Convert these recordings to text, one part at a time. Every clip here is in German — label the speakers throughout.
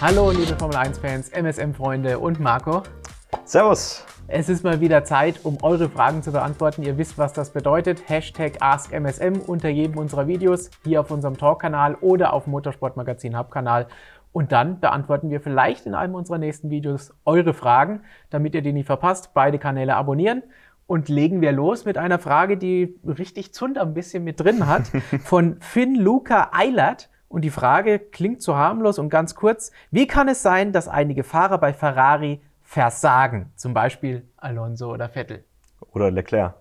Speaker 1: Hallo, liebe Formel 1-Fans, MSM-Freunde und Marco.
Speaker 2: Servus.
Speaker 1: Es ist mal wieder Zeit, um eure Fragen zu beantworten. Ihr wisst, was das bedeutet. Hashtag AskMSM unter jedem unserer Videos hier auf unserem Talk-Kanal oder auf dem Motorsportmagazin Hub-Kanal. Und dann beantworten wir vielleicht in einem unserer nächsten Videos eure Fragen, damit ihr die nicht verpasst. Beide Kanäle abonnieren. Und legen wir los mit einer Frage, die richtig Zunder ein bisschen mit drin hat, von Finn Luca Eilert. Und die Frage klingt so harmlos und ganz kurz. Wie kann es sein, dass einige Fahrer bei Ferrari versagen? Zum Beispiel Alonso oder Vettel.
Speaker 2: Oder Leclerc.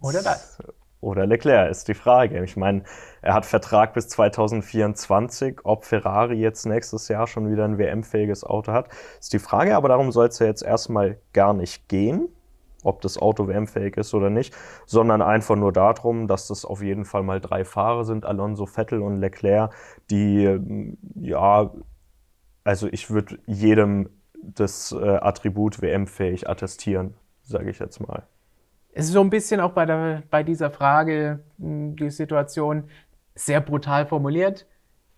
Speaker 1: Oder das.
Speaker 2: Oder Leclerc ist die Frage. Ich meine, er hat Vertrag bis 2024. Ob Ferrari jetzt nächstes Jahr schon wieder ein WM-fähiges Auto hat, ist die Frage. Aber darum soll es ja jetzt erstmal gar nicht gehen ob das Auto WM-fähig ist oder nicht, sondern einfach nur darum, dass das auf jeden Fall mal drei Fahrer sind, Alonso, Vettel und Leclerc, die, mm, ja, also ich würde jedem das äh, Attribut WM-fähig attestieren, sage ich jetzt mal.
Speaker 1: Es ist so ein bisschen auch bei, der, bei dieser Frage mm, die Situation sehr brutal formuliert.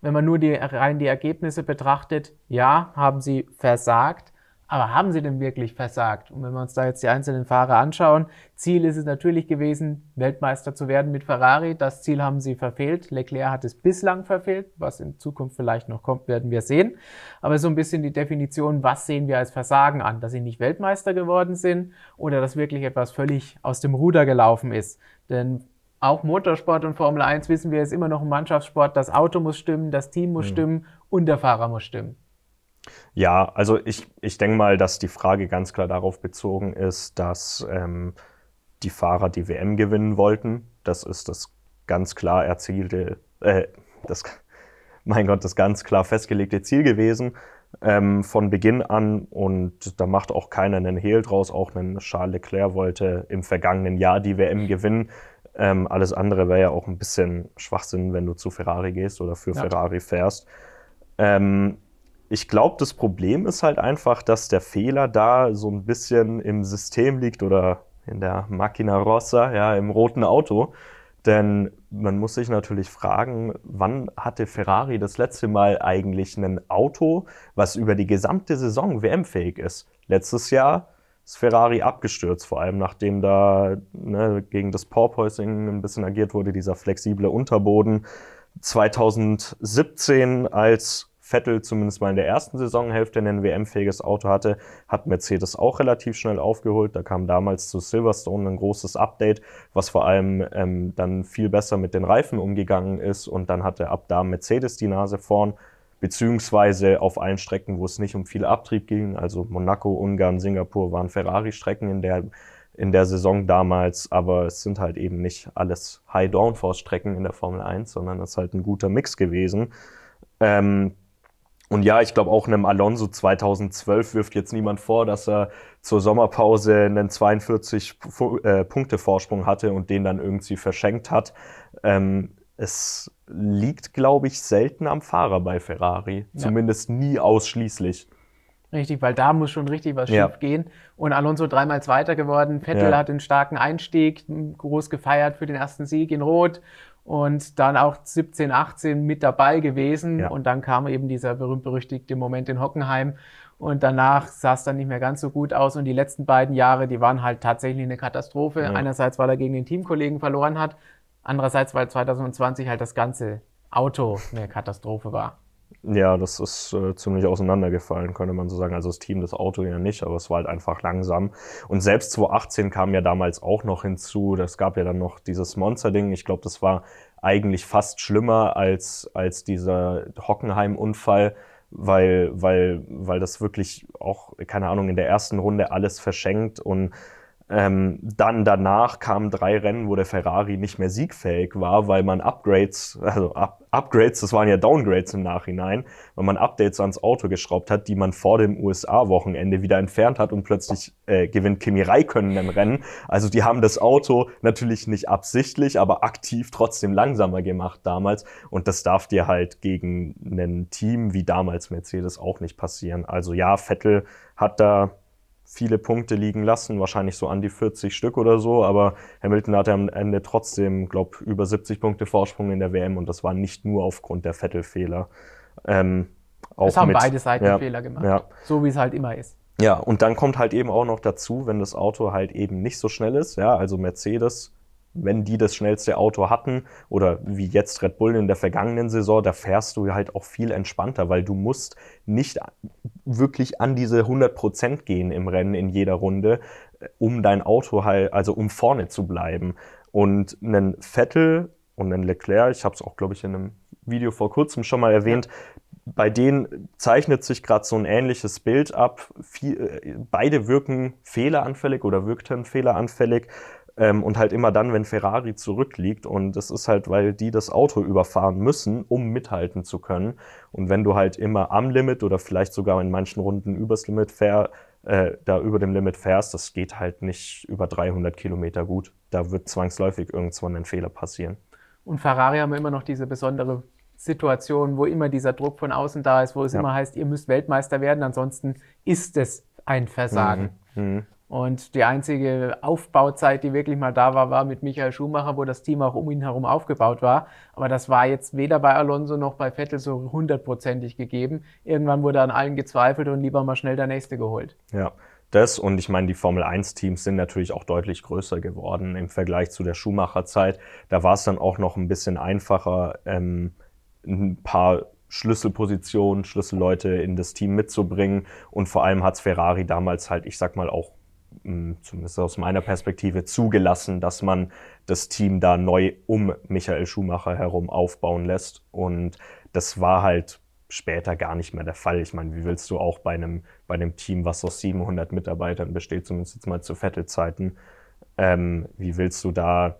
Speaker 1: Wenn man nur die, rein die Ergebnisse betrachtet, ja, haben sie versagt. Aber haben sie denn wirklich versagt? Und wenn wir uns da jetzt die einzelnen Fahrer anschauen, Ziel ist es natürlich gewesen, Weltmeister zu werden mit Ferrari. Das Ziel haben sie verfehlt. Leclerc hat es bislang verfehlt. Was in Zukunft vielleicht noch kommt, werden wir sehen. Aber so ein bisschen die Definition, was sehen wir als Versagen an? Dass sie nicht Weltmeister geworden sind oder dass wirklich etwas völlig aus dem Ruder gelaufen ist. Denn auch Motorsport und Formel 1 wissen wir, ist immer noch ein Mannschaftssport. Das Auto muss stimmen, das Team muss mhm. stimmen und der Fahrer muss stimmen.
Speaker 2: Ja, also ich, ich denke mal, dass die Frage ganz klar darauf bezogen ist, dass ähm, die Fahrer die WM gewinnen wollten. Das ist das ganz klar erzielte, äh, das, mein Gott, das ganz klar festgelegte Ziel gewesen ähm, von Beginn an. Und da macht auch keiner einen Hehl draus. Auch ein Charles Leclerc wollte im vergangenen Jahr die WM gewinnen. Ähm, alles andere wäre ja auch ein bisschen Schwachsinn, wenn du zu Ferrari gehst oder für ja. Ferrari fährst. Ähm, ich glaube, das Problem ist halt einfach, dass der Fehler da so ein bisschen im System liegt oder in der Macchina Rossa, ja, im roten Auto. Denn man muss sich natürlich fragen, wann hatte Ferrari das letzte Mal eigentlich ein Auto, was über die gesamte Saison WM-fähig ist? Letztes Jahr ist Ferrari abgestürzt, vor allem nachdem da ne, gegen das Porpoising ein bisschen agiert wurde, dieser flexible Unterboden. 2017, als Vettel zumindest mal in der ersten Saisonhälfte ein WM-fähiges Auto hatte, hat Mercedes auch relativ schnell aufgeholt. Da kam damals zu Silverstone ein großes Update, was vor allem ähm, dann viel besser mit den Reifen umgegangen ist. Und dann hatte ab da Mercedes die Nase vorn, beziehungsweise auf allen Strecken, wo es nicht um viel Abtrieb ging, also Monaco, Ungarn, Singapur waren Ferrari-Strecken in der in der Saison damals, aber es sind halt eben nicht alles High-Downforce-Strecken in der Formel 1, sondern es ist halt ein guter Mix gewesen. Ähm, und ja, ich glaube auch einem Alonso 2012 wirft jetzt niemand vor, dass er zur Sommerpause einen 42 äh, Punkte Vorsprung hatte und den dann irgendwie verschenkt hat. Ähm, es liegt, glaube ich, selten am Fahrer bei Ferrari. Ja. Zumindest nie ausschließlich.
Speaker 1: Richtig, weil da muss schon richtig was ja. schief gehen. Und Alonso dreimal Zweiter geworden. Vettel ja. hat einen starken Einstieg, groß gefeiert für den ersten Sieg in Rot und dann auch 17, 18 mit dabei gewesen. Ja. Und dann kam eben dieser berühmt-berüchtigte Moment in Hockenheim. Und danach sah es dann nicht mehr ganz so gut aus. Und die letzten beiden Jahre, die waren halt tatsächlich eine Katastrophe. Ja. Einerseits, weil er gegen den Teamkollegen verloren hat. Andererseits, weil 2020 halt das ganze Auto eine Katastrophe war.
Speaker 2: Ja, das ist äh, ziemlich auseinandergefallen, könnte man so sagen. Also das Team, das Auto ja nicht, aber es war halt einfach langsam. Und selbst 2018 kam ja damals auch noch hinzu. Das gab ja dann noch dieses Monster-Ding. Ich glaube, das war eigentlich fast schlimmer als, als dieser Hockenheim-Unfall, weil, weil, weil das wirklich auch, keine Ahnung, in der ersten Runde alles verschenkt und ähm, dann danach kamen drei Rennen, wo der Ferrari nicht mehr siegfähig war, weil man Upgrades, also Up Upgrades, das waren ja Downgrades im Nachhinein, weil man Updates ans Auto geschraubt hat, die man vor dem USA-Wochenende wieder entfernt hat und plötzlich äh, gewinnt Kimi Räikkönen ein Rennen. Also die haben das Auto natürlich nicht absichtlich, aber aktiv trotzdem langsamer gemacht damals und das darf dir halt gegen ein Team wie damals Mercedes auch nicht passieren. Also ja, Vettel hat da viele Punkte liegen lassen, wahrscheinlich so an die 40 Stück oder so, aber Hamilton hatte am Ende trotzdem, glaube über 70 Punkte Vorsprung in der WM und das war nicht nur aufgrund der Vettel-Fehler. Ähm, auch
Speaker 1: Es haben
Speaker 2: mit,
Speaker 1: beide Seiten
Speaker 2: ja,
Speaker 1: Fehler gemacht.
Speaker 2: Ja.
Speaker 1: So wie es halt immer ist.
Speaker 2: Ja, und dann kommt halt eben auch noch dazu, wenn das Auto halt eben nicht so schnell ist, ja, also Mercedes, wenn die das schnellste Auto hatten oder wie jetzt Red Bull in der vergangenen Saison, da fährst du halt auch viel entspannter, weil du musst nicht wirklich an diese 100% gehen im Rennen in jeder Runde, äh, um dein Auto halt, also um vorne zu bleiben. Und einen Vettel und einen Leclerc, ich habe es auch, glaube ich, in einem Video vor kurzem schon mal erwähnt, bei denen zeichnet sich gerade so ein ähnliches Bild ab. Viel, äh, beide wirken fehleranfällig oder wirkten fehleranfällig. Ähm, und halt immer dann, wenn Ferrari zurückliegt. Und das ist halt, weil die das Auto überfahren müssen, um mithalten zu können. Und wenn du halt immer am Limit oder vielleicht sogar in manchen Runden übers Limit fähr, äh, da über dem Limit fährst, das geht halt nicht über 300 Kilometer gut. Da wird zwangsläufig irgendwann ein Fehler passieren.
Speaker 1: Und Ferrari haben immer noch diese besondere Situation, wo immer dieser Druck von außen da ist, wo es
Speaker 2: Ja.
Speaker 1: immer heißt, ihr müsst Weltmeister werden, ansonsten ist es ein Versagen.
Speaker 2: Mhm.
Speaker 1: Und die einzige Aufbauzeit, die wirklich mal da war, war mit Michael Schumacher, wo das Team auch um ihn herum aufgebaut war. Aber das war jetzt weder bei Alonso noch bei Vettel so hundertprozentig gegeben. Irgendwann wurde an allen gezweifelt und lieber mal schnell der Nächste geholt.
Speaker 2: Ja, das und ich meine, die Formel 1-Teams sind natürlich auch deutlich größer geworden im Vergleich zu der Schumacher-Zeit. Da war es dann auch noch ein bisschen einfacher, ähm, ein paar Schlüsselpositionen, Schlüsselleute in das Team mitzubringen. Und vor allem hat Ferrari damals halt, ich sag mal, auch zumindest aus meiner Perspektive zugelassen, dass man das Team da neu um Michael Schumacher herum aufbauen lässt. Und das war halt später gar nicht mehr der Fall. Ich meine, wie willst du auch bei einem, bei einem Team, was aus 700 Mitarbeitern besteht, zumindest jetzt mal zu Vettel-Zeiten, ähm, wie willst du da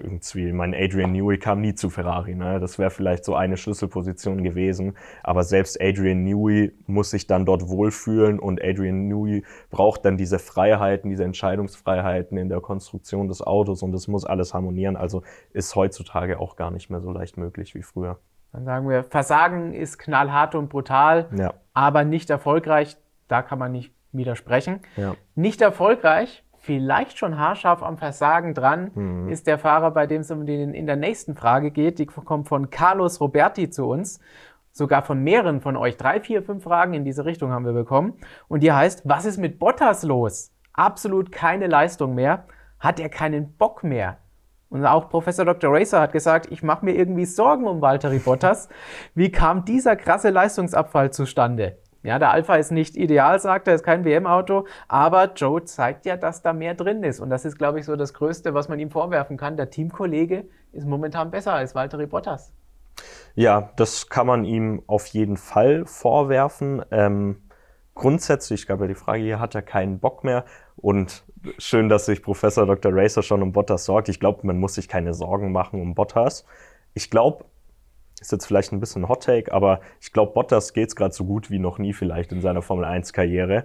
Speaker 2: irgendwie, ich meine, Adrian Newey kam nie zu Ferrari, ne? das wäre vielleicht so eine Schlüsselposition gewesen, aber selbst Adrian Newey muss sich dann dort wohlfühlen und Adrian Newey braucht dann diese Freiheiten, diese Entscheidungsfreiheiten in der Konstruktion des Autos und das muss alles harmonieren, also ist heutzutage auch gar nicht mehr so leicht möglich wie früher.
Speaker 1: Dann sagen wir, Versagen ist knallhart und brutal,
Speaker 2: Ja,
Speaker 1: aber nicht erfolgreich. Da kann man nicht widersprechen.
Speaker 2: ja.
Speaker 1: Nicht erfolgreich, vielleicht schon haarscharf am Versagen dran,
Speaker 2: Mhm.
Speaker 1: ist der Fahrer, bei dem es um den in der nächsten Frage geht. Die kommt von Carlos Roberti zu uns. Sogar von mehreren von euch. Drei, vier, fünf Fragen in diese Richtung haben wir bekommen. Und die heißt, was ist mit Bottas los? Absolut keine Leistung mehr. Hat er keinen Bock mehr? Und auch Professor Dr. Racer hat gesagt, ich mache mir irgendwie Sorgen um Valtteri Bottas. Wie kam dieser krasse Leistungsabfall zustande? Ja, der Alpha ist nicht ideal, sagt er, ist kein WM-Auto, aber Joe zeigt ja, dass da mehr drin ist. Und das ist, glaube ich, so das Größte, was man ihm vorwerfen kann. Der Teamkollege ist momentan besser als Valtteri Bottas.
Speaker 2: Ja, das kann man ihm auf jeden Fall vorwerfen. Ähm, grundsätzlich gab ja die Frage, hier hat er keinen Bock mehr. Und schön, dass sich Professor Dr. Racer schon um Bottas sorgt. Ich glaube, man muss sich keine Sorgen machen um Bottas. Ich glaube, ist jetzt vielleicht ein bisschen Hot Take, aber ich glaube, Bottas geht es gerade so gut wie noch nie vielleicht in seiner Formel 1-Karriere.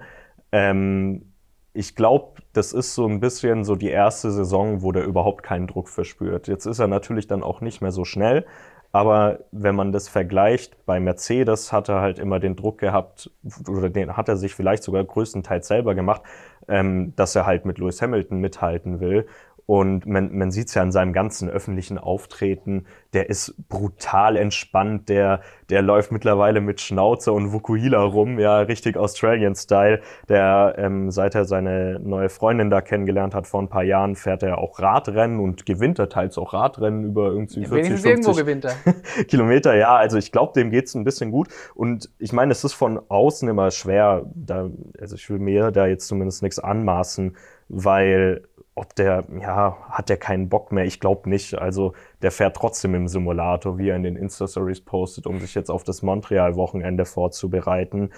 Speaker 2: Ähm, ich glaube, das ist so ein bisschen so die erste Saison, wo der überhaupt keinen Druck verspürt. Jetzt ist er natürlich dann auch nicht mehr so schnell, aber wenn man das vergleicht, bei Mercedes hat er halt immer den Druck gehabt, oder den hat er sich vielleicht sogar größtenteils selber gemacht, ähm, dass er halt mit Lewis Hamilton mithalten will. Und man, man sieht es ja an seinem ganzen öffentlichen Auftreten, der ist brutal entspannt, der, der läuft mittlerweile mit Schnauze und Vukuhila rum, ja, richtig Australian-Style. Der, ähm, seit er seine neue Freundin da kennengelernt hat vor ein paar Jahren, fährt er auch Radrennen und gewinnt er teils auch Radrennen über irgendwie 40,
Speaker 1: Wenigstens
Speaker 2: 50
Speaker 1: irgendwo gewinnt er.
Speaker 2: Kilometer, ja, also ich glaube, dem geht's ein bisschen gut. Und ich meine, es ist von außen immer schwer, da, also ich will mir da jetzt zumindest nichts anmaßen, weil ob der, ja, hat der keinen Bock mehr? Ich glaube nicht. Also der fährt trotzdem im Simulator, wie er in den Insta-Stories postet, um sich jetzt auf das Montreal-Wochenende vorzubereiten.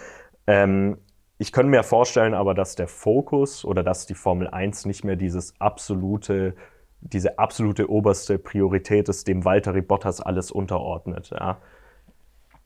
Speaker 2: Ähm, ich könnte mir vorstellen aber, dass der Fokus oder dass die Formel 1 nicht mehr dieses absolute, diese absolute oberste Priorität ist, dem Valtteri Bottas alles unterordnet. Ja.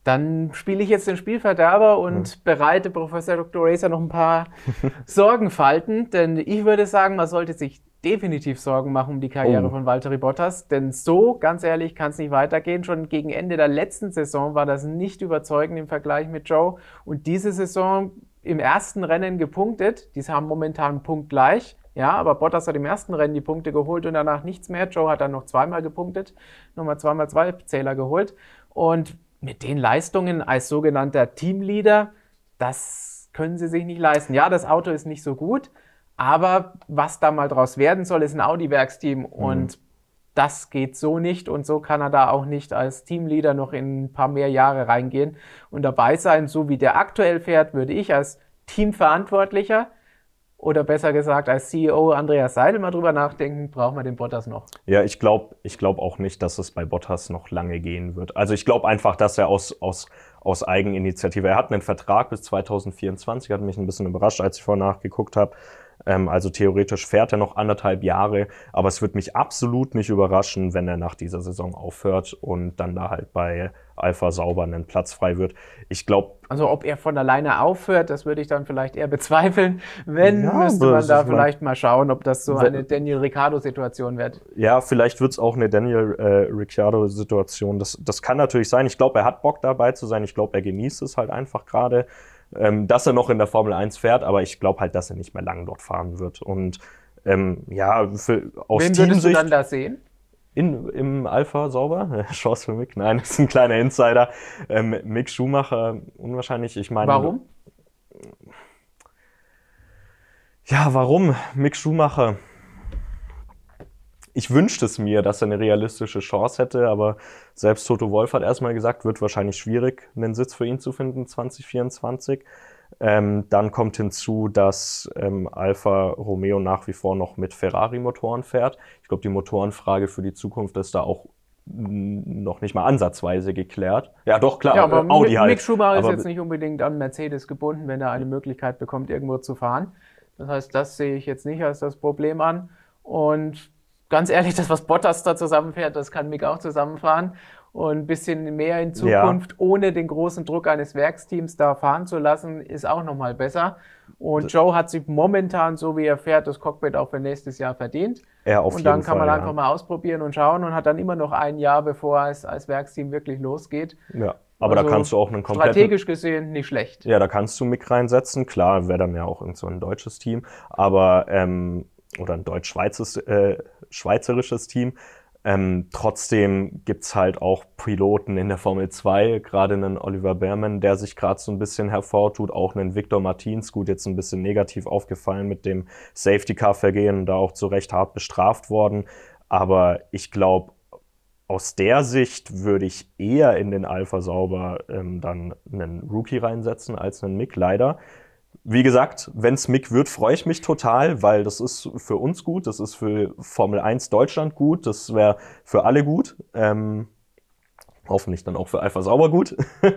Speaker 1: Dann spiele ich jetzt den Spielverderber und bereite Professor Dr. Racer noch ein paar Sorgenfalten, denn ich würde sagen, man sollte sich definitiv Sorgen machen um die Karriere
Speaker 2: Oh.
Speaker 1: von Valtteri Bottas, denn so, ganz ehrlich, kann es nicht weitergehen. Schon gegen Ende der letzten Saison war das nicht überzeugend im Vergleich mit Joe und diese Saison im ersten Rennen gepunktet. Die haben momentan einen Punkt gleich. Ja, aber Bottas hat im ersten Rennen die Punkte geholt und danach nichts mehr. Joe hat dann noch zweimal gepunktet, nochmal zweimal zwei Zähler geholt. Und mit den Leistungen als sogenannter Teamleader, das können sie sich nicht leisten. Ja, das Auto ist nicht so gut, aber was da mal draus werden soll, ist ein Audi-Werksteam mhm. und das geht so nicht und so kann er da auch nicht als Teamleader noch in ein paar mehr Jahre reingehen und dabei sein. So wie der aktuell fährt, würde ich als Teamverantwortlicher oder besser gesagt als CEO Andreas Seidel mal drüber nachdenken, brauchen wir den Bottas noch?
Speaker 2: Ja, ich glaube ich glaub auch nicht, dass es bei Bottas noch lange gehen wird. Also ich glaube einfach, dass er aus, aus, aus Eigeninitiative, er hat einen Vertrag bis 2024, hat mich ein bisschen überrascht, als ich vorher nachgeguckt habe. Ähm, also theoretisch fährt er noch anderthalb Jahre, aber es wird mich absolut nicht überraschen, wenn er nach dieser Saison aufhört und dann da halt bei Alpha sauber einen Platz frei wird. Ich glaube.
Speaker 1: Also ob er von alleine aufhört, das würde ich dann vielleicht eher bezweifeln. Wenn, ja, müsste man da vielleicht mal schauen, ob das so eine Daniel Ricciardo-Situation wird.
Speaker 2: Ja, vielleicht wird es auch eine Daniel äh, Ricciardo-Situation. Das, das kann natürlich sein. Ich glaube, er hat Bock dabei zu sein. Ich glaube, er genießt es halt einfach gerade ähm, dass er noch in der Formel 1 fährt, aber ich glaube halt, dass er nicht mehr lang dort fahren wird. Und ähm, ja, für,
Speaker 1: aus Wen würdest du dann da sehen?
Speaker 2: In, Im Alpha sauber? Chance für Mick? Nein, das ist ein kleiner Insider. Ähm, Mick Schumacher, unwahrscheinlich. Ich meine.
Speaker 1: Warum?
Speaker 2: Ja, warum? Mick Schumacher ich wünschte es mir, dass er eine realistische Chance hätte, aber selbst Toto Wolf hat erstmal gesagt, wird wahrscheinlich schwierig, einen Sitz für ihn zu finden 2024. Ähm, dann kommt hinzu, dass ähm, Alfa Romeo nach wie vor noch mit Ferrari-Motoren fährt. Ich glaube, die Motorenfrage für die Zukunft ist da auch noch nicht mal ansatzweise geklärt. Ja, doch, klar,
Speaker 1: ja, aber Audi halt. Mick Schumacher ist jetzt nicht unbedingt an Mercedes gebunden, wenn er eine Möglichkeit bekommt, irgendwo zu fahren. Das heißt, das sehe ich jetzt nicht als das Problem an. Und ganz ehrlich, das, was Bottas da zusammenfährt, das kann Mick auch zusammenfahren. Und ein bisschen mehr in Zukunft, ja. ohne den großen Druck eines Werksteams da fahren zu lassen, ist auch nochmal besser. Und Joe hat sich momentan, so wie er fährt, das Cockpit auch für nächstes Jahr verdient.
Speaker 2: Ja, auf
Speaker 1: und dann
Speaker 2: kann
Speaker 1: man
Speaker 2: ja.
Speaker 1: einfach mal ausprobieren und schauen und hat dann immer noch ein Jahr, bevor es als Werksteam wirklich losgeht.
Speaker 2: Ja. Aber also da kannst du auch einen
Speaker 1: kompletten... Strategisch gesehen nicht schlecht.
Speaker 2: Ja, da kannst du Mick reinsetzen. Klar, wäre dann ja auch irgend so ein deutsches Team. Aber ähm, oder ein deutsch-schweizerisches äh, Team. Ähm, trotzdem gibt's halt auch Piloten in der Formel 2, gerade einen Oliver Behrmann, der sich gerade so ein bisschen hervortut, auch einen Victor Martins, gut, jetzt ein bisschen negativ aufgefallen mit dem Safety-Car-Vergehen, da auch zu Recht hart bestraft worden. Aber ich glaube, aus der Sicht würde ich eher in den Alpha Sauber ähm, dann einen Rookie reinsetzen als einen Mick, leider wie gesagt, wenn es Mick wird, freue ich mich total, weil das ist für uns gut, das ist für Formel 1 Deutschland gut, das wäre für alle gut. Ähm, hoffentlich dann auch für Alpha Sauber gut.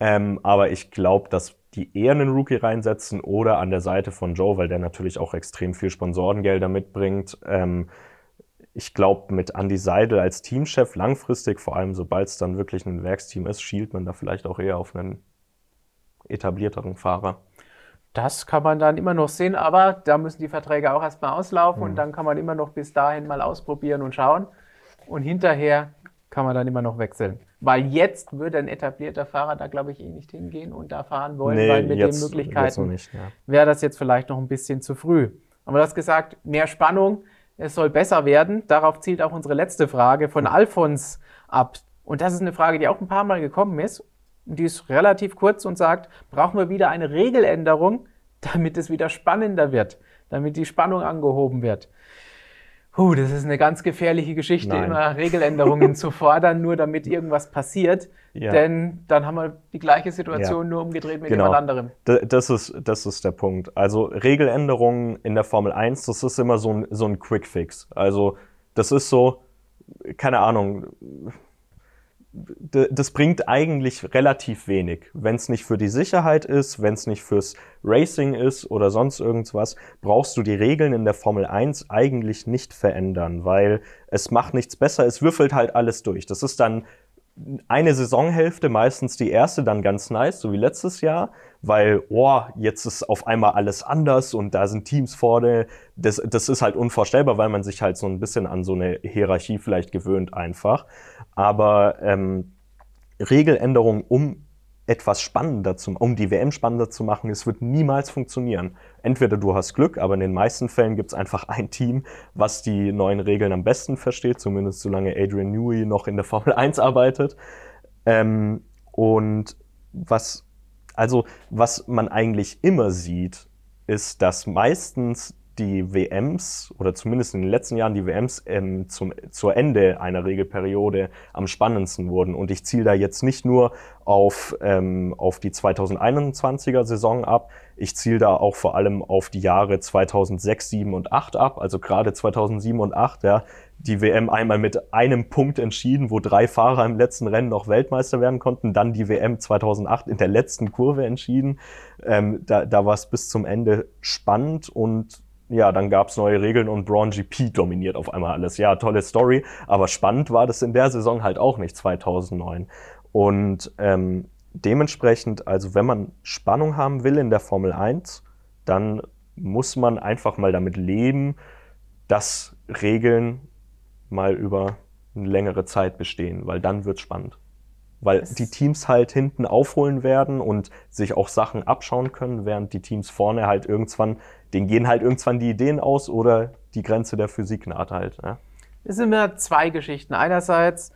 Speaker 2: ähm, aber ich glaube, dass die eher einen Rookie reinsetzen oder an der Seite von Joe, weil der natürlich auch extrem viel Sponsorengelder mitbringt. Ähm, ich glaube, mit Andy Seidel als Teamchef langfristig, vor allem sobald es dann wirklich ein Werksteam ist, schielt man da vielleicht auch eher auf einen etablierteren Fahrer.
Speaker 1: Das kann man dann immer noch sehen, aber da müssen die Verträge auch erstmal auslaufen mhm. und dann kann man immer noch bis dahin mal ausprobieren und schauen. Und hinterher kann man dann immer noch wechseln. Weil jetzt würde ein etablierter Fahrer da, glaube ich, eh nicht hingehen und da fahren wollen, nee, weil mit jetzt, den Möglichkeiten ja. wäre das jetzt vielleicht noch ein bisschen zu früh. Aber du hast gesagt, mehr Spannung, es soll besser werden. Darauf zielt auch unsere letzte Frage von Alfons ab. Und das ist eine Frage, die auch ein paar Mal gekommen ist die ist relativ kurz und sagt, brauchen wir wieder eine Regeländerung, damit es wieder spannender wird, damit die Spannung angehoben wird. Puh, das ist eine ganz gefährliche Geschichte, Nein. immer Regeländerungen zu fordern, nur damit irgendwas passiert. Ja. Denn dann haben wir die gleiche Situation ja. nur umgedreht mit genau. jemand anderem.
Speaker 2: Das ist, das ist der Punkt. Also Regeländerungen in der Formel 1, das ist immer so ein, so ein Quick-Fix. Also das ist so, keine Ahnung, das bringt eigentlich relativ wenig. Wenn es nicht für die Sicherheit ist, wenn es nicht fürs Racing ist oder sonst irgendwas, brauchst du die Regeln in der Formel 1 eigentlich nicht verändern, weil es macht nichts besser, es würfelt halt alles durch. Das ist dann eine Saisonhälfte, meistens die erste, dann ganz nice, so wie letztes Jahr, weil, oh, jetzt ist auf einmal alles anders und da sind Teams vorne. Das, das ist halt unvorstellbar, weil man sich halt so ein bisschen an so eine Hierarchie vielleicht gewöhnt einfach. Aber ähm, Regeländerungen, um etwas spannender zu, um die WM spannender zu machen, es wird niemals funktionieren. Entweder du hast Glück, aber in den meisten Fällen gibt es einfach ein Team, was die neuen Regeln am besten versteht, zumindest solange Adrian Newey noch in der Formel 1 arbeitet. Ähm, und was, also, was man eigentlich immer sieht, ist, dass meistens die WMs oder zumindest in den letzten Jahren die WMs ähm, zum, zur Ende einer Regelperiode am spannendsten wurden. Und ich ziele da jetzt nicht nur auf, ähm, auf die 2021er Saison ab, ich ziele da auch vor allem auf die Jahre 2006, 7 und 8 ab. Also gerade 2007 und 8, ja, die WM einmal mit einem Punkt entschieden, wo drei Fahrer im letzten Rennen noch Weltmeister werden konnten. Dann die WM 2008 in der letzten Kurve entschieden. Ähm, da da war es bis zum Ende spannend und ja, dann gab es neue Regeln und Braun GP dominiert auf einmal alles. Ja, tolle Story, aber spannend war das in der Saison halt auch nicht 2009. Und ähm, dementsprechend, also wenn man Spannung haben will in der Formel 1, dann muss man einfach mal damit leben, dass Regeln mal über eine längere Zeit bestehen, weil dann wird spannend. Weil es die Teams halt hinten aufholen werden und sich auch Sachen abschauen können, während die Teams vorne halt irgendwann, denen gehen halt irgendwann die Ideen aus oder die Grenze der Physik naht halt. Ja.
Speaker 1: Es sind immer zwei Geschichten. Einerseits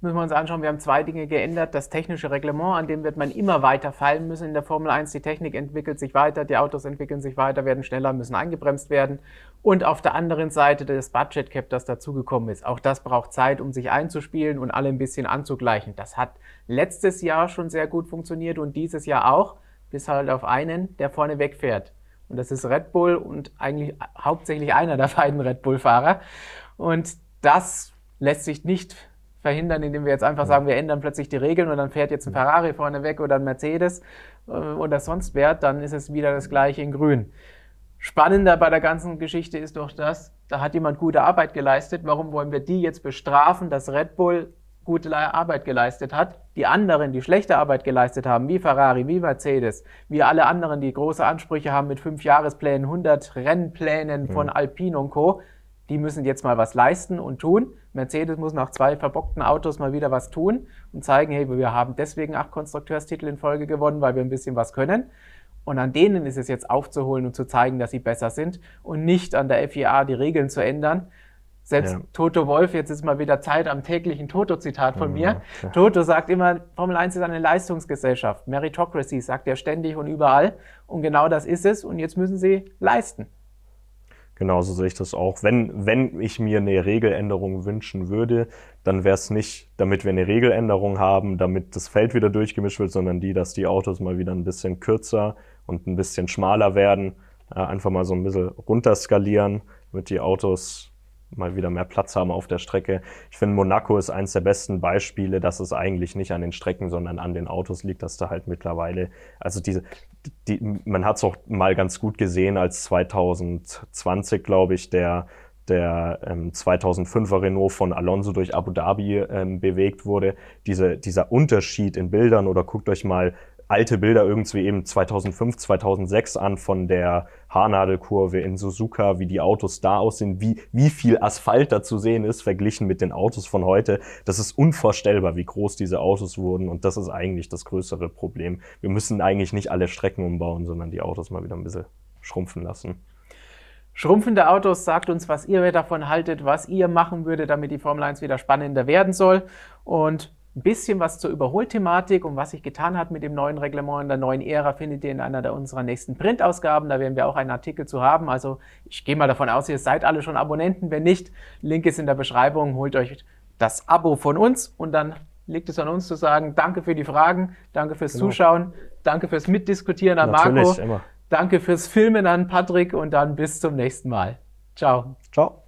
Speaker 1: müssen wir uns anschauen, wir haben zwei Dinge geändert. Das technische Reglement, an dem wird man immer weiter fallen müssen in der Formel 1. Die Technik entwickelt sich weiter, die Autos entwickeln sich weiter, werden schneller, müssen eingebremst werden. Und auf der anderen Seite das Budget Cap, das dazugekommen ist. Auch das braucht Zeit, um sich einzuspielen und alle ein bisschen anzugleichen. Das hat letztes Jahr schon sehr gut funktioniert und dieses Jahr auch, bis halt auf einen, der vorne wegfährt. Und das ist Red Bull und eigentlich hauptsächlich einer der beiden Red Bull-Fahrer. Und das lässt sich nicht verhindern, indem wir jetzt einfach sagen, wir ändern plötzlich die Regeln und dann fährt jetzt ein Ferrari vorne weg oder ein Mercedes äh, oder sonst wer, dann ist es wieder das gleiche in grün. Spannender bei der ganzen Geschichte ist doch das, da hat jemand gute Arbeit geleistet. Warum wollen wir die jetzt bestrafen, dass Red Bull gute Arbeit geleistet hat? Die anderen, die schlechte Arbeit geleistet haben, wie Ferrari, wie Mercedes, wie alle anderen, die große Ansprüche haben mit fünf Jahresplänen, 100 Rennplänen von Alpine und Co., die müssen jetzt mal was leisten und tun. Mercedes muss nach zwei verbockten Autos mal wieder was tun und zeigen, hey, wir haben deswegen acht Konstrukteurstitel in Folge gewonnen, weil wir ein bisschen was können. Und an denen ist es jetzt aufzuholen und zu zeigen, dass sie besser sind und nicht an der FIA die Regeln zu ändern. Selbst ja. Toto Wolf, jetzt ist mal wieder Zeit am täglichen Toto-Zitat von mir. Ja. Toto sagt immer, Formel 1 ist eine Leistungsgesellschaft. Meritocracy sagt er ständig und überall. Und genau das ist es. Und jetzt müssen sie leisten.
Speaker 2: Genauso sehe ich das auch. Wenn, wenn ich mir eine Regeländerung wünschen würde, dann wäre es nicht, damit wir eine Regeländerung haben, damit das Feld wieder durchgemischt wird, sondern die, dass die Autos mal wieder ein bisschen kürzer und ein bisschen schmaler werden. Äh, einfach mal so ein bisschen runterskalieren, damit die Autos mal wieder mehr Platz haben auf der Strecke. Ich finde, Monaco ist eines der besten Beispiele, dass es eigentlich nicht an den Strecken, sondern an den Autos liegt, dass da halt mittlerweile, also diese, die, man hat es auch mal ganz gut gesehen, als 2020, glaube ich, der der ähm, 2005er Renault von Alonso durch Abu Dhabi ähm, bewegt wurde. Diese, dieser Unterschied in Bildern oder guckt euch mal alte Bilder irgendwie eben 2005, 2006 an von der Haarnadelkurve in Suzuka, wie die Autos da aussehen, wie, wie viel Asphalt da zu sehen ist, verglichen mit den Autos von heute. Das ist unvorstellbar, wie groß diese Autos wurden und das ist eigentlich das größere Problem. Wir müssen eigentlich nicht alle Strecken umbauen, sondern die Autos mal wieder ein bisschen schrumpfen lassen.
Speaker 1: Schrumpfende Autos sagt uns, was ihr davon haltet, was ihr machen würdet, damit die Formel 1 wieder spannender werden soll. Und ein bisschen was zur Überholthematik und was sich getan hat mit dem neuen Reglement in der neuen Ära findet ihr in einer der unserer nächsten Printausgaben. Da werden wir auch einen Artikel zu haben. Also ich gehe mal davon aus, ihr seid alle schon Abonnenten. Wenn nicht, Link ist in der Beschreibung. Holt euch das Abo von uns und dann liegt es an uns zu sagen, danke für die Fragen, danke fürs genau. Zuschauen, danke fürs Mitdiskutieren an Natürlich, Marco, immer. danke fürs Filmen an Patrick und dann bis zum nächsten Mal. Ciao. Ciao.